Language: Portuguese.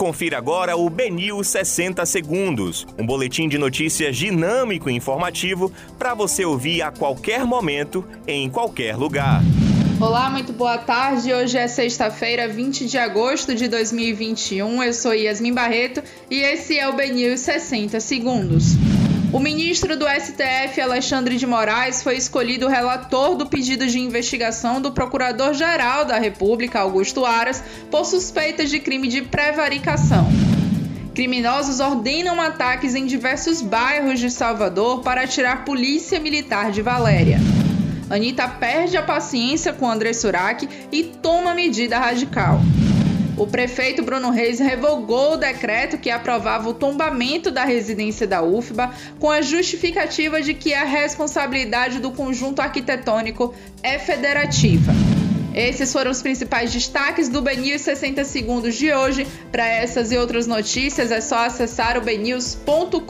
Confira agora o Benil 60 Segundos, um boletim de notícias dinâmico e informativo para você ouvir a qualquer momento, em qualquer lugar. Olá, muito boa tarde. Hoje é sexta-feira, 20 de agosto de 2021. Eu sou Yasmin Barreto e esse é o Benil 60 Segundos. O ministro do STF, Alexandre de Moraes, foi escolhido relator do pedido de investigação do Procurador-Geral da República, Augusto Aras, por suspeitas de crime de prevaricação. Criminosos ordenam ataques em diversos bairros de Salvador para tirar polícia militar de Valéria. Anitta perde a paciência com André Surak e toma medida radical. O prefeito Bruno Reis revogou o decreto que aprovava o tombamento da residência da UFBA com a justificativa de que a responsabilidade do conjunto arquitetônico é federativa. Esses foram os principais destaques do BNews 60 segundos de hoje. Para essas e outras notícias é só acessar o bnews.com.br.